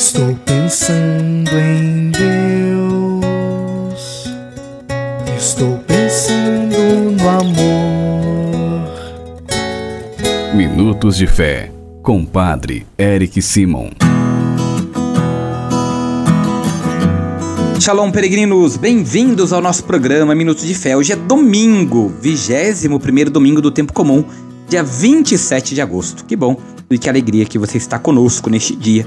Estou pensando em Deus. Estou pensando no amor. Minutos de Fé, com Padre Eric Simon. Shalom, peregrinos! Bem-vindos ao nosso programa Minutos de Fé. Hoje é domingo, 21 domingo do tempo comum, dia 27 de agosto. Que bom e que alegria que você está conosco neste dia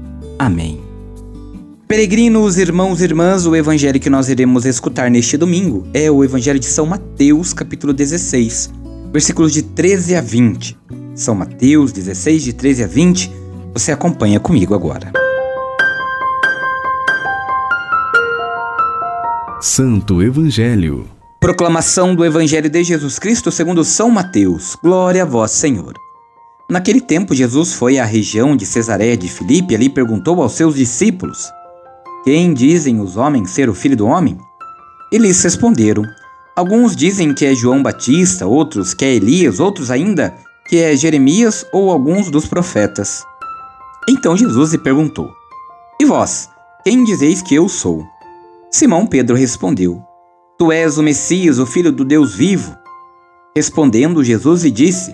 Amém. Peregrinos, irmãos e irmãs, o evangelho que nós iremos escutar neste domingo é o evangelho de São Mateus, capítulo 16, versículos de 13 a 20. São Mateus 16, de 13 a 20. Você acompanha comigo agora. Santo Evangelho. Proclamação do Evangelho de Jesus Cristo segundo São Mateus. Glória a vós, Senhor. Naquele tempo, Jesus foi à região de Cesareia de Filipe e ali perguntou aos seus discípulos: Quem dizem os homens ser o filho do homem? Eles responderam: Alguns dizem que é João Batista, outros que é Elias, outros ainda que é Jeremias ou alguns dos profetas. Então Jesus lhe perguntou: E vós, quem dizeis que eu sou? Simão Pedro respondeu: Tu és o Messias, o filho do Deus vivo. Respondendo, Jesus lhe disse: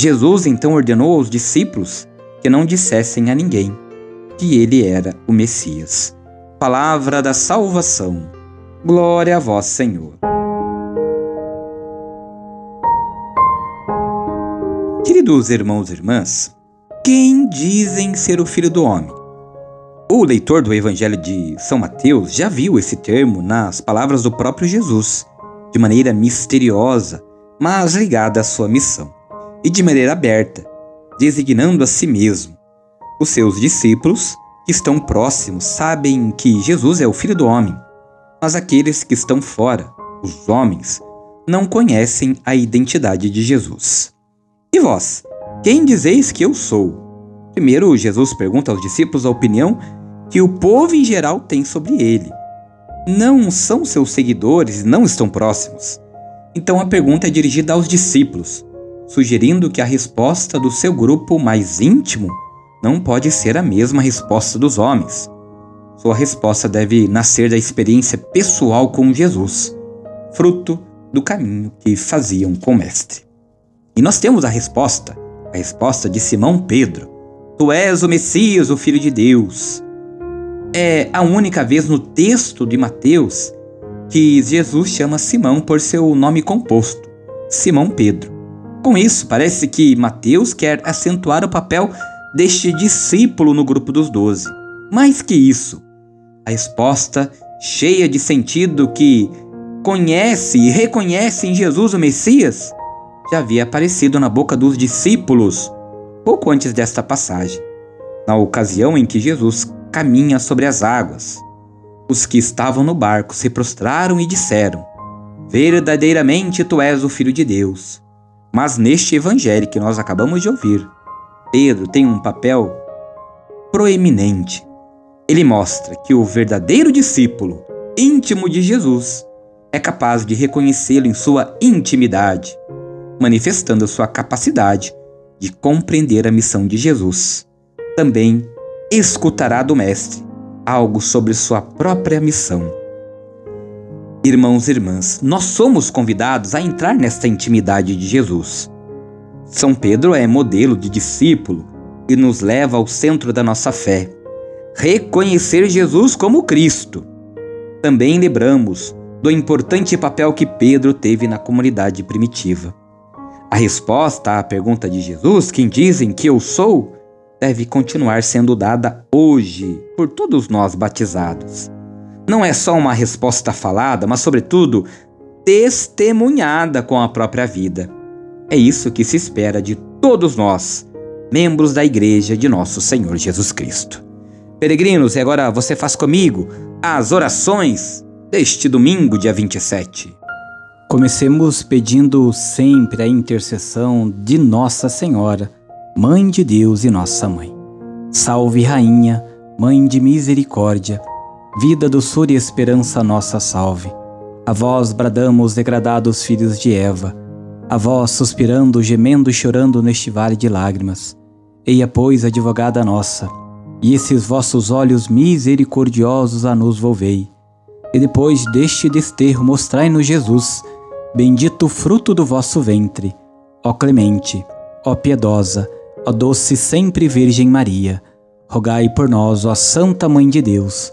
Jesus então ordenou aos discípulos que não dissessem a ninguém que ele era o Messias. Palavra da salvação. Glória a vós, Senhor. Queridos irmãos e irmãs, quem dizem ser o Filho do Homem? O leitor do Evangelho de São Mateus já viu esse termo nas palavras do próprio Jesus, de maneira misteriosa, mas ligada à sua missão e de maneira aberta, designando a si mesmo. Os seus discípulos, que estão próximos, sabem que Jesus é o Filho do Homem, mas aqueles que estão fora, os homens, não conhecem a identidade de Jesus. E vós, quem dizeis que eu sou? Primeiro, Jesus pergunta aos discípulos a opinião que o povo em geral tem sobre ele. Não são seus seguidores e não estão próximos. Então a pergunta é dirigida aos discípulos sugerindo que a resposta do seu grupo mais íntimo não pode ser a mesma resposta dos homens. Sua resposta deve nascer da experiência pessoal com Jesus, fruto do caminho que faziam com o Mestre. E nós temos a resposta, a resposta de Simão Pedro: Tu és o Messias, o Filho de Deus. É a única vez no texto de Mateus que Jesus chama Simão por seu nome composto, Simão Pedro. Com isso, parece que Mateus quer acentuar o papel deste discípulo no grupo dos doze. Mais que isso, a resposta cheia de sentido que conhece e reconhece em Jesus o Messias já havia aparecido na boca dos discípulos pouco antes desta passagem, na ocasião em que Jesus caminha sobre as águas. Os que estavam no barco se prostraram e disseram: Verdadeiramente tu és o Filho de Deus. Mas neste evangelho que nós acabamos de ouvir, Pedro tem um papel proeminente. Ele mostra que o verdadeiro discípulo íntimo de Jesus é capaz de reconhecê-lo em sua intimidade, manifestando sua capacidade de compreender a missão de Jesus. Também escutará do Mestre algo sobre sua própria missão. Irmãos e irmãs, nós somos convidados a entrar nesta intimidade de Jesus. São Pedro é modelo de discípulo e nos leva ao centro da nossa fé. Reconhecer Jesus como Cristo. Também lembramos do importante papel que Pedro teve na comunidade primitiva. A resposta à pergunta de Jesus, quem dizem que eu sou, deve continuar sendo dada hoje por todos nós batizados. Não é só uma resposta falada, mas, sobretudo, testemunhada com a própria vida. É isso que se espera de todos nós, membros da Igreja de Nosso Senhor Jesus Cristo. Peregrinos, e agora você faz comigo as orações deste domingo, dia 27. Comecemos pedindo sempre a intercessão de Nossa Senhora, Mãe de Deus e Nossa Mãe. Salve, Rainha, Mãe de Misericórdia, vida, doçura e esperança nossa salve. A vós bradamos, degradados filhos de Eva, a vós suspirando, gemendo e chorando neste vale de lágrimas. Eia, pois, advogada nossa, e esses vossos olhos misericordiosos a nos volvei e depois deste desterro mostrai-nos Jesus, bendito fruto do vosso ventre. Ó clemente, ó piedosa, ó doce sempre Virgem Maria, rogai por nós, ó Santa Mãe de Deus,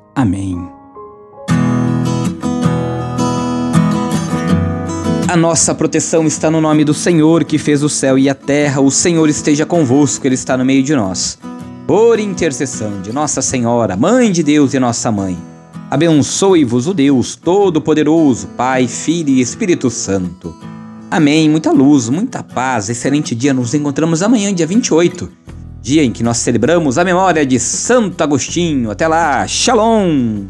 Amém. A nossa proteção está no nome do Senhor que fez o céu e a terra. O Senhor esteja convosco, Ele está no meio de nós. Por intercessão de Nossa Senhora, Mãe de Deus e Nossa Mãe Abençoe-vos o Deus Todo-Poderoso, Pai, Filho e Espírito Santo. Amém. Muita luz, muita paz, excelente dia. Nos encontramos amanhã, dia 28, dia em que nós celebramos a memória de Santo Agostinho. Até lá, Shalom!